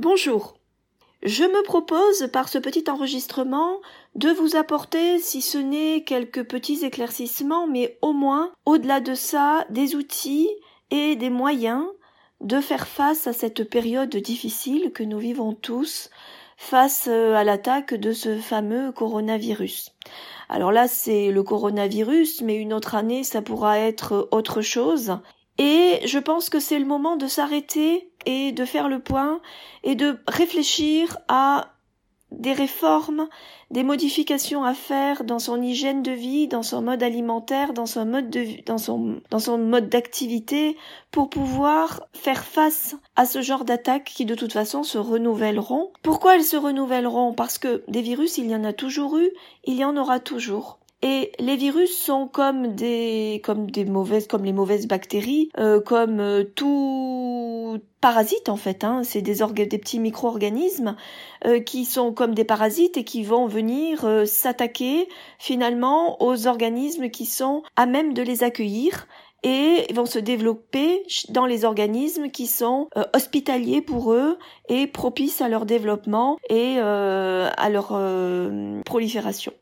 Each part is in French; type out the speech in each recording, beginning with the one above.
Bonjour. Je me propose, par ce petit enregistrement, de vous apporter, si ce n'est quelques petits éclaircissements, mais au moins, au-delà de ça, des outils et des moyens de faire face à cette période difficile que nous vivons tous face euh, à l'attaque de ce fameux coronavirus. Alors là, c'est le coronavirus, mais une autre année, ça pourra être autre chose. Et je pense que c'est le moment de s'arrêter et de faire le point et de réfléchir à des réformes, des modifications à faire dans son hygiène de vie, dans son mode alimentaire, dans son mode de dans son dans son mode d'activité pour pouvoir faire face à ce genre d'attaques qui de toute façon se renouvelleront. Pourquoi elles se renouvelleront? Parce que des virus, il y en a toujours eu, il y en aura toujours. Et les virus sont comme des comme des mauvaises comme les mauvaises bactéries, euh, comme euh, tout parasite en fait. Hein. C'est des des petits micro-organismes euh, qui sont comme des parasites et qui vont venir s'attaquer finalement aux organismes qui sont à même de les accueillir et vont se développer dans les organismes qui sont hospitaliers pour eux et propices à leur développement et à leur prolifération.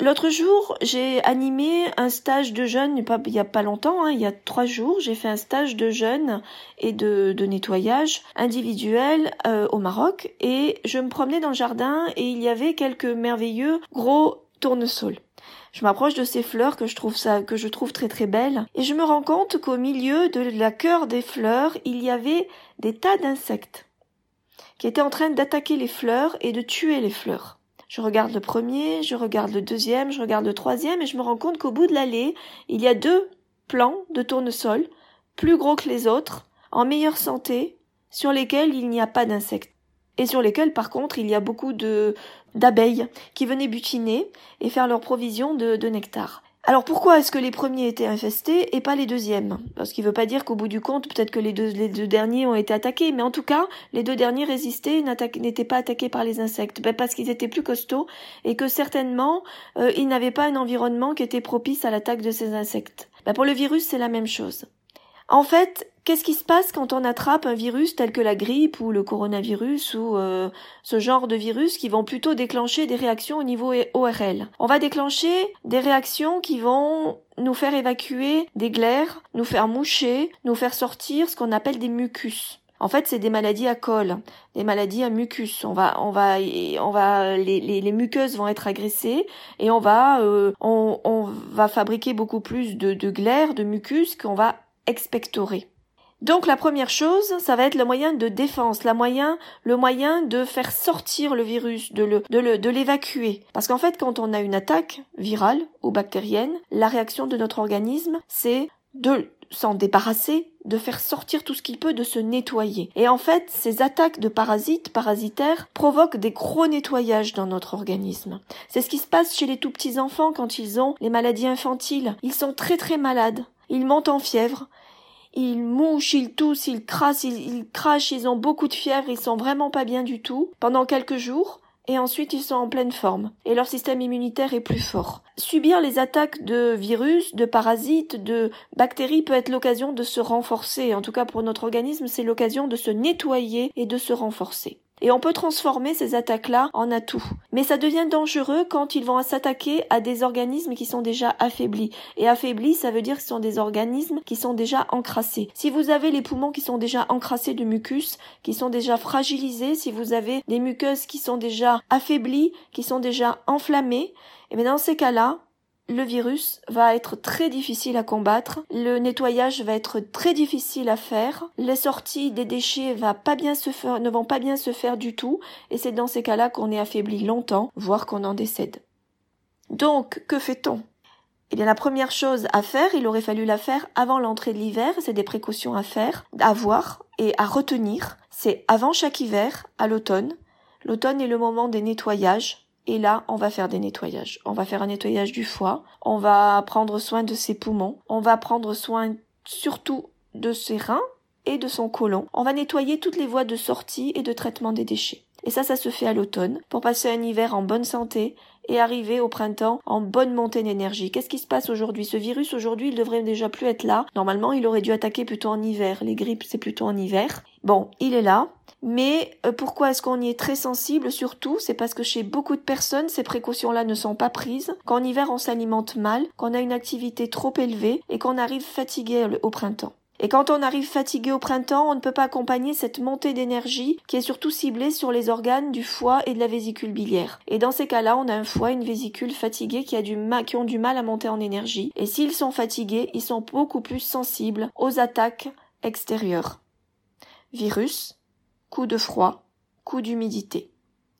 L'autre jour, j'ai animé un stage de jeunes, il n'y a pas longtemps, hein, il y a trois jours, j'ai fait un stage de jeunes et de, nettoyage individuel euh, au Maroc et je me promenais dans le jardin et il y avait quelques merveilleux gros tournesols. Je m'approche de ces fleurs que je trouve que je trouve très très belles et je me rends compte qu'au milieu de la cœur des fleurs, il y avait des tas d'insectes qui étaient en train d'attaquer les fleurs et de tuer les fleurs. Je regarde le premier, je regarde le deuxième, je regarde le troisième et je me rends compte qu'au bout de l'allée, il y a deux plants de tournesol, plus gros que les autres, en meilleure santé, sur lesquels il n'y a pas d'insectes. Et sur lesquels, par contre, il y a beaucoup de d'abeilles qui venaient butiner et faire leur provision de, de nectar. Alors pourquoi est-ce que les premiers étaient infestés et pas les deuxièmes? Parce qu'il ne veut pas dire qu'au bout du compte, peut-être que les deux, derniers ont été attaqués, mais en tout cas, les deux derniers résistaient et n'étaient pas attaqués par les insectes, ben parce qu'ils étaient plus costauds et que certainement, euh, ils n'avaient pas un environnement qui était propice à l'attaque de ces insectes. Ben pour le virus, c'est la même chose. En fait, qu'est-ce qui se passe quand on attrape un virus tel que la grippe ou le coronavirus ou euh, ce genre de virus qui vont plutôt déclencher des réactions au niveau ORL On va déclencher des réactions qui vont nous faire évacuer des glaires, nous faire moucher, nous faire sortir ce qu'on appelle des mucus. En fait, c'est des maladies à col, des maladies à mucus. On va, on va, on va, les, les, muqueuses vont être agressées et on va, euh, on, on, va fabriquer beaucoup plus de, de glaires, de mucus qu'on va expectorer. Donc la première chose, ça va être le moyen de défense, le moyen de faire sortir le virus, de de l'évacuer. Parce qu'en fait, quand on a une attaque virale ou bactérienne, la réaction de notre organisme, c'est de s'en débarrasser, de faire sortir tout ce qu'il peut, de se nettoyer. Et en fait, ces attaques de parasites, parasitaires, provoquent des gros nettoyages dans notre organisme. C'est ce qui se passe chez les tout petits enfants quand ils ont les maladies infantiles. Ils sont très très malades. Ils montent en fièvre ils mouchent, ils toussent, ils crassent, ils, crachent, ils ont beaucoup de fièvre, ils sont vraiment pas bien du tout pendant quelques jours et ensuite ils sont en pleine forme et leur système immunitaire est plus fort. Subir les attaques de virus, de parasites, de bactéries peut être l'occasion de se renforcer. En tout cas pour notre organisme, c'est l'occasion de se nettoyer et de se renforcer. Et on peut transformer ces attaques-là en atouts. Mais ça devient dangereux quand ils vont s'attaquer à des organismes qui sont déjà affaiblis. Et affaiblis, ça veut dire que ce sont des organismes qui sont déjà encrassés. Si vous avez les poumons qui sont déjà encrassés de mucus, qui sont déjà fragilisés, si vous avez des muqueuses qui sont déjà affaiblies, qui sont déjà enflammées, et bien dans ces cas-là, le virus va être très difficile à combattre, le nettoyage va être très difficile à faire, les sorties des déchets ne vont pas bien se faire du tout, et c'est dans ces cas-là qu'on est affaibli longtemps, voire qu'on en décède. Donc, que fait-on? Eh bien, la première chose à faire, il aurait fallu la faire avant l'entrée de l'hiver, c'est des précautions à faire, à voir et à retenir. C'est avant chaque hiver, à l'automne. L'automne est le moment des nettoyages, et là, on va faire des nettoyages. On va faire un nettoyage du foie. On va prendre soin de ses poumons. On va prendre soin surtout de ses reins et de son côlon. On va nettoyer toutes les voies de sortie et de traitement des déchets. Et ça, ça se fait à l'automne, pour passer un hiver en bonne santé et arriver au printemps en bonne montée d'énergie. Qu'est-ce qui se passe aujourd'hui? Ce virus, aujourd'hui, il devrait déjà plus être là. Normalement, il aurait dû attaquer plutôt en hiver. Les grippes, c'est plutôt en hiver. Bon, il est là. Mais euh, pourquoi est-ce qu'on y est très sensible Surtout, c'est parce que chez beaucoup de personnes, ces précautions-là ne sont pas prises, qu'en hiver on s'alimente mal, qu'on a une activité trop élevée et qu'on arrive fatigué au printemps. Et quand on arrive fatigué au printemps, on ne peut pas accompagner cette montée d'énergie qui est surtout ciblée sur les organes du foie et de la vésicule biliaire. Et dans ces cas-là, on a un foie une vésicule fatigués qui, qui ont du mal à monter en énergie. Et s'ils sont fatigués, ils sont beaucoup plus sensibles aux attaques extérieures. Virus, coup de froid, coup d'humidité.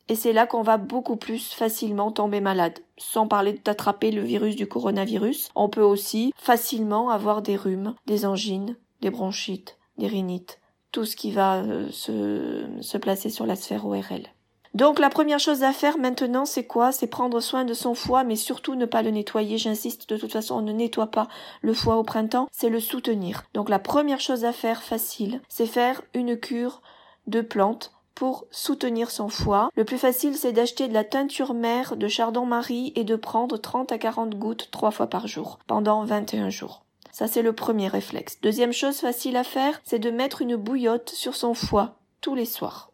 Et c'est là qu'on va beaucoup plus facilement tomber malade. Sans parler d'attraper le virus du coronavirus, on peut aussi facilement avoir des rhumes, des angines, des bronchites, des rhinites, tout ce qui va euh, se, se placer sur la sphère ORL. Donc la première chose à faire maintenant, c'est quoi? C'est prendre soin de son foie, mais surtout ne pas le nettoyer. J'insiste, de toute façon, on ne nettoie pas le foie au printemps, c'est le soutenir. Donc la première chose à faire, facile, c'est faire une cure de plantes pour soutenir son foie. Le plus facile, c'est d'acheter de la teinture mère de chardon-marie et de prendre 30 à 40 gouttes trois fois par jour, pendant 21 jours. Ça, c'est le premier réflexe. Deuxième chose facile à faire, c'est de mettre une bouillotte sur son foie tous les soirs.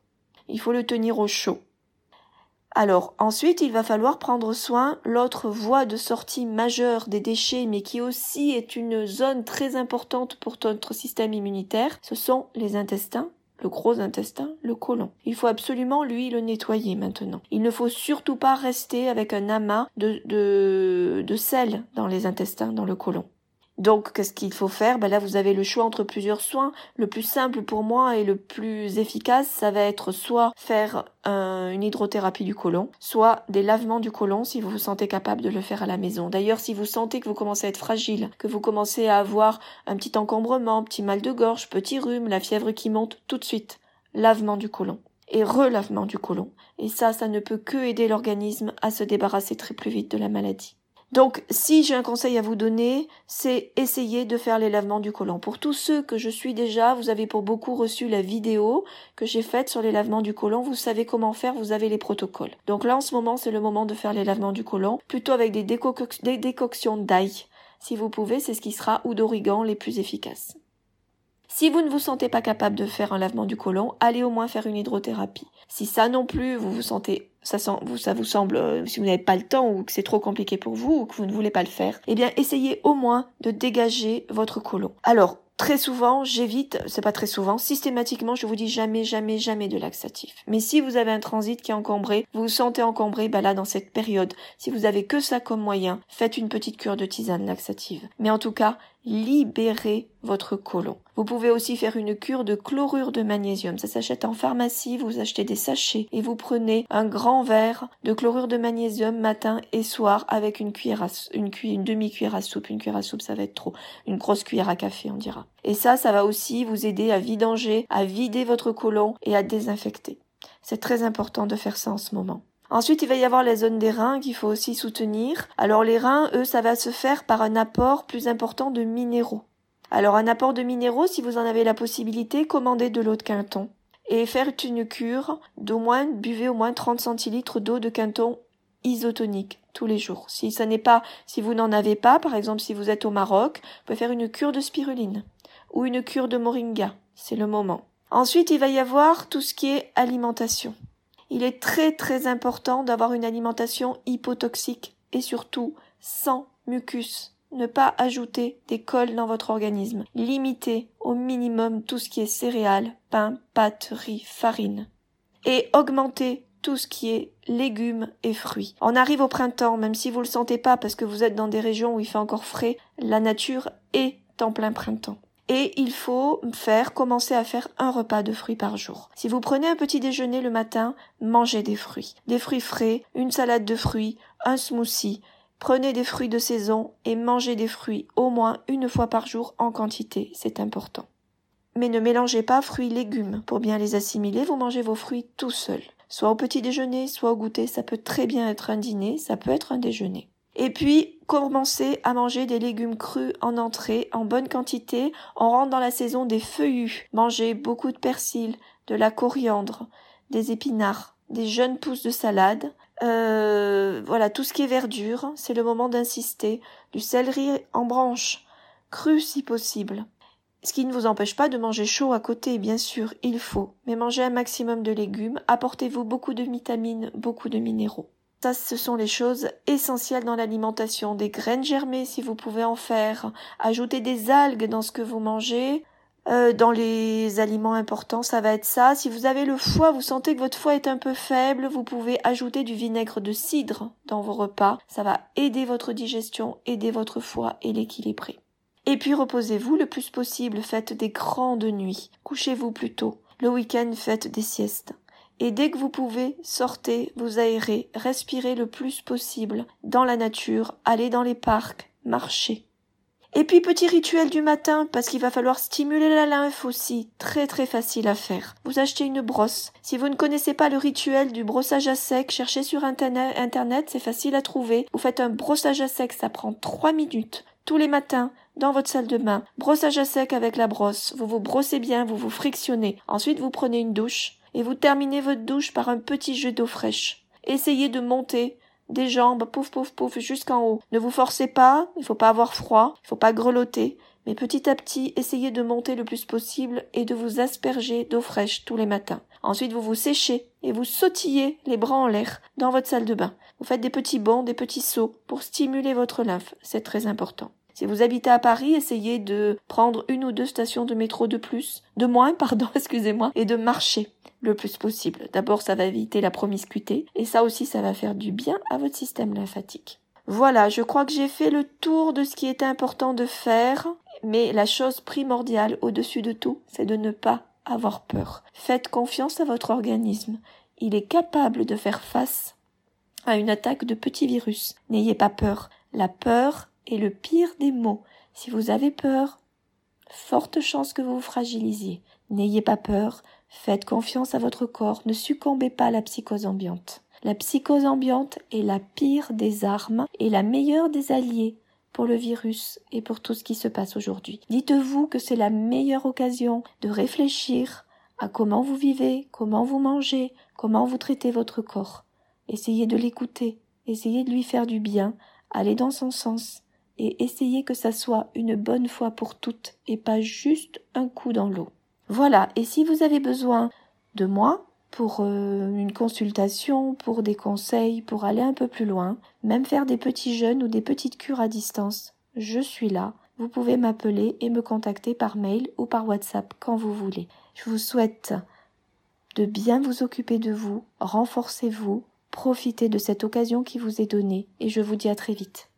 Il faut le tenir au chaud. Alors, ensuite, il va falloir prendre soin, l'autre voie de sortie majeure des déchets, mais qui aussi est une zone très importante pour notre système immunitaire, ce sont les intestins, le gros intestin, le côlon. Il faut absolument, lui, le nettoyer maintenant. Il ne faut surtout pas rester avec un amas de, de, sel dans les intestins, dans le côlon. Donc, qu'est-ce qu'il faut faire? Ben Là, vous avez le choix entre plusieurs soins. Le plus simple pour moi et le plus efficace, ça va être soit faire une hydrothérapie du côlon, soit des lavements du côlon si vous vous sentez capable de le faire à la maison. D'ailleurs, si vous sentez que vous commencez à être fragile, que vous commencez à avoir un petit encombrement, petit mal de gorge, petit rhume, la fièvre qui monte, tout de suite, lavement du côlon et relavement du côlon. Et ça, ça ne peut que aider l'organisme à se débarrasser très plus vite de la maladie. Donc, si j'ai un conseil à vous donner, c'est essayer de faire les lavements du côlon. Pour tous ceux que je suis déjà, vous avez pour beaucoup reçu la vidéo que j'ai faite sur les lavements du côlon. Vous savez comment faire, vous avez les protocoles. Donc là, en ce moment, c'est le moment de faire les lavements du côlon, plutôt avec des, des décoctions d'ail. Si vous pouvez, c'est ce qui sera ou d'origan les plus efficaces. Si vous ne vous sentez pas capable de faire un lavement du côlon, allez au moins faire une hydrothérapie. Si ça non plus, vous vous sentez ça, vous, ça vous semble, euh, si vous n'avez pas le temps ou que c'est trop compliqué pour vous ou que vous ne voulez pas le faire, eh bien, essayez au moins de dégager votre côlon. Alors, Très souvent, j'évite, c'est pas très souvent, systématiquement, je vous dis jamais, jamais, jamais de laxatif. Mais si vous avez un transit qui est encombré, vous vous sentez encombré, bah là, dans cette période, si vous avez que ça comme moyen, faites une petite cure de tisane laxative. Mais en tout cas, libérez votre côlon. Vous pouvez aussi faire une cure de chlorure de magnésium. Ça s'achète en pharmacie, vous achetez des sachets et vous prenez un grand verre de chlorure de magnésium matin et soir avec une cuillère à, une, une demi-cuillère à soupe. Une cuillère à soupe, ça va être trop. Une grosse cuillère à café, on dira. Et ça, ça va aussi vous aider à vidanger, à vider votre côlon et à désinfecter. C'est très important de faire ça en ce moment. Ensuite, il va y avoir la zone des reins qu'il faut aussi soutenir. Alors les reins, eux, ça va se faire par un apport plus important de minéraux. Alors un apport de minéraux, si vous en avez la possibilité, commandez de l'eau de Quinton. Et faire une cure d'au moins, buvez au moins 30 centilitres d'eau de Quinton isotonique tous les jours. Si ça n'est pas, si vous n'en avez pas, par exemple si vous êtes au Maroc, vous pouvez faire une cure de spiruline ou une cure de moringa. C'est le moment. Ensuite, il va y avoir tout ce qui est alimentation. Il est très très important d'avoir une alimentation hypotoxique et surtout sans mucus. Ne pas ajouter des cols dans votre organisme. Limitez au minimum tout ce qui est céréales, pain, pâtes, riz, farine. Et augmentez tout ce qui est légumes et fruits. On arrive au printemps, même si vous le sentez pas parce que vous êtes dans des régions où il fait encore frais, la nature est en plein printemps et il faut faire commencer à faire un repas de fruits par jour. Si vous prenez un petit déjeuner le matin, mangez des fruits, des fruits frais, une salade de fruits, un smoothie. Prenez des fruits de saison et mangez des fruits au moins une fois par jour en quantité, c'est important. Mais ne mélangez pas fruits légumes. Pour bien les assimiler, vous mangez vos fruits tout seuls. Soit au petit déjeuner, soit au goûter, ça peut très bien être un dîner, ça peut être un déjeuner. Et puis, commencez à manger des légumes crus en entrée, en bonne quantité. On rentre dans la saison des feuillus. Mangez beaucoup de persil, de la coriandre, des épinards, des jeunes pousses de salade. Euh, voilà, tout ce qui est verdure, c'est le moment d'insister. Du céleri en branche, cru si possible. Ce qui ne vous empêche pas de manger chaud à côté, bien sûr, il faut, mais mangez un maximum de légumes, apportez-vous beaucoup de vitamines, beaucoup de minéraux. Ça, ce sont les choses essentielles dans l'alimentation. Des graines germées, si vous pouvez en faire. Ajoutez des algues dans ce que vous mangez. Euh, dans les aliments importants, ça va être ça. Si vous avez le foie, vous sentez que votre foie est un peu faible, vous pouvez ajouter du vinaigre de cidre dans vos repas. Ça va aider votre digestion, aider votre foie et l'équilibrer. Et puis reposez-vous le plus possible, faites des grandes nuits. Couchez-vous plus tôt. Le week-end, faites des siestes. Et dès que vous pouvez, sortez, vous aérez, respirez le plus possible dans la nature, allez dans les parcs, marchez. Et puis petit rituel du matin, parce qu'il va falloir stimuler la lymphe aussi, très très facile à faire. Vous achetez une brosse. Si vous ne connaissez pas le rituel du brossage à sec, cherchez sur internet, c'est facile à trouver. Vous faites un brossage à sec, ça prend trois minutes. Tous les matins, dans votre salle de bain, brossage à sec avec la brosse, vous vous brossez bien, vous vous frictionnez. Ensuite, vous prenez une douche et vous terminez votre douche par un petit jet d'eau fraîche. Essayez de monter des jambes, pouf pouf pouf, jusqu'en haut. Ne vous forcez pas, il faut pas avoir froid, il faut pas grelotter, mais petit à petit, essayez de monter le plus possible et de vous asperger d'eau fraîche tous les matins. Ensuite, vous vous séchez et vous sautillez les bras en l'air dans votre salle de bain. Vous faites des petits bonds, des petits sauts pour stimuler votre lymphe. C'est très important. Si vous habitez à Paris, essayez de prendre une ou deux stations de métro de plus, de moins, pardon, excusez-moi, et de marcher le plus possible. D'abord, ça va éviter la promiscuité, et ça aussi, ça va faire du bien à votre système lymphatique. Voilà, je crois que j'ai fait le tour de ce qui était important de faire, mais la chose primordiale au-dessus de tout, c'est de ne pas avoir peur. Faites confiance à votre organisme. Il est capable de faire face à une attaque de petits virus. N'ayez pas peur. La peur, est le pire des maux. Si vous avez peur, forte chance que vous vous fragilisiez. N'ayez pas peur, faites confiance à votre corps, ne succombez pas à la psychose ambiante. La psychose ambiante est la pire des armes et la meilleure des alliés pour le virus et pour tout ce qui se passe aujourd'hui. Dites-vous que c'est la meilleure occasion de réfléchir à comment vous vivez, comment vous mangez, comment vous traitez votre corps. Essayez de l'écouter, essayez de lui faire du bien, allez dans son sens, et essayez que ça soit une bonne fois pour toutes et pas juste un coup dans l'eau. Voilà, et si vous avez besoin de moi pour euh, une consultation, pour des conseils, pour aller un peu plus loin, même faire des petits jeûnes ou des petites cures à distance, je suis là. Vous pouvez m'appeler et me contacter par mail ou par WhatsApp quand vous voulez. Je vous souhaite de bien vous occuper de vous, renforcez-vous, profitez de cette occasion qui vous est donnée et je vous dis à très vite.